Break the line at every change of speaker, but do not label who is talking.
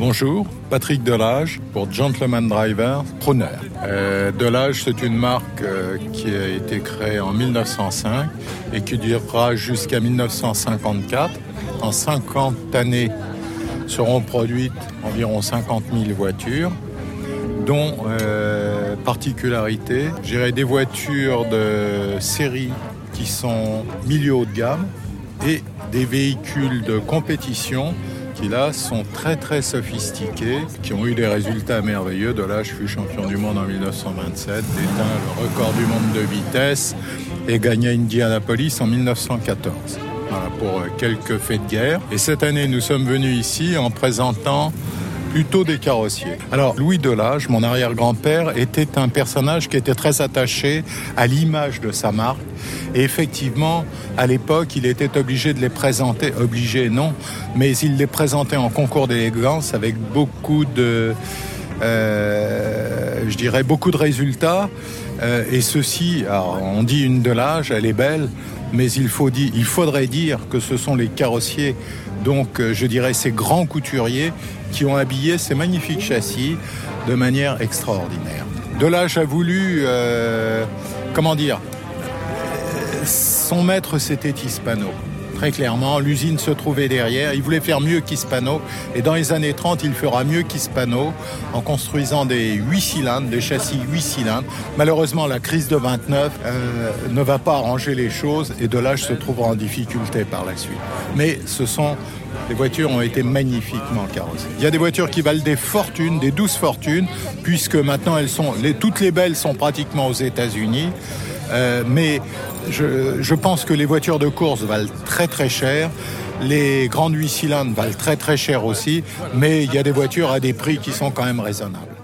Bonjour, Patrick Delage pour Gentleman Driver Crooner. Euh, Delage, c'est une marque euh, qui a été créée en 1905 et qui durera jusqu'à 1954. En 50 années seront produites environ 50 000 voitures dont euh, particularité, j'irai des voitures de série qui sont milieu haut de gamme et des véhicules de compétition qui là sont très très sophistiqués, qui ont eu des résultats merveilleux. De là, je fus champion du monde en 1927, déteint le record du monde de vitesse et gagné Indianapolis en 1914. Voilà pour quelques faits de guerre. Et cette année, nous sommes venus ici en présentant plutôt des carrossiers. Alors, Louis Delage, mon arrière-grand-père, était un personnage qui était très attaché à l'image de sa marque. Et effectivement, à l'époque, il était obligé de les présenter, obligé non, mais il les présentait en concours d'élégance avec beaucoup de, euh, je dirais, beaucoup de résultats. Euh, et ceci, alors, on dit une Delage, elle est belle, mais il, faut dire, il faudrait dire que ce sont les carrossiers, donc euh, je dirais ces grands couturiers qui ont habillé ces magnifiques châssis de manière extraordinaire. Delage a voulu, comment dire, son maître c'était Hispano. Très clairement, l'usine se trouvait derrière. Il voulait faire mieux qu'Hispano. Et dans les années 30, il fera mieux qu'Hispano en construisant des 8 cylindres, des châssis 8 cylindres. Malheureusement, la crise de 29 euh, ne va pas arranger les choses et Delage se trouvera en difficulté par la suite. Mais ce sont les voitures ont été magnifiquement carrossées. Il y a des voitures qui valent des fortunes, des douces fortunes, puisque maintenant elles sont, les, toutes les belles sont pratiquement aux États-Unis. Euh, mais je, pense que les voitures de course valent très très cher. Les grandes 8 cylindres valent très très cher aussi, mais il y a des voitures à des prix qui sont quand même raisonnables.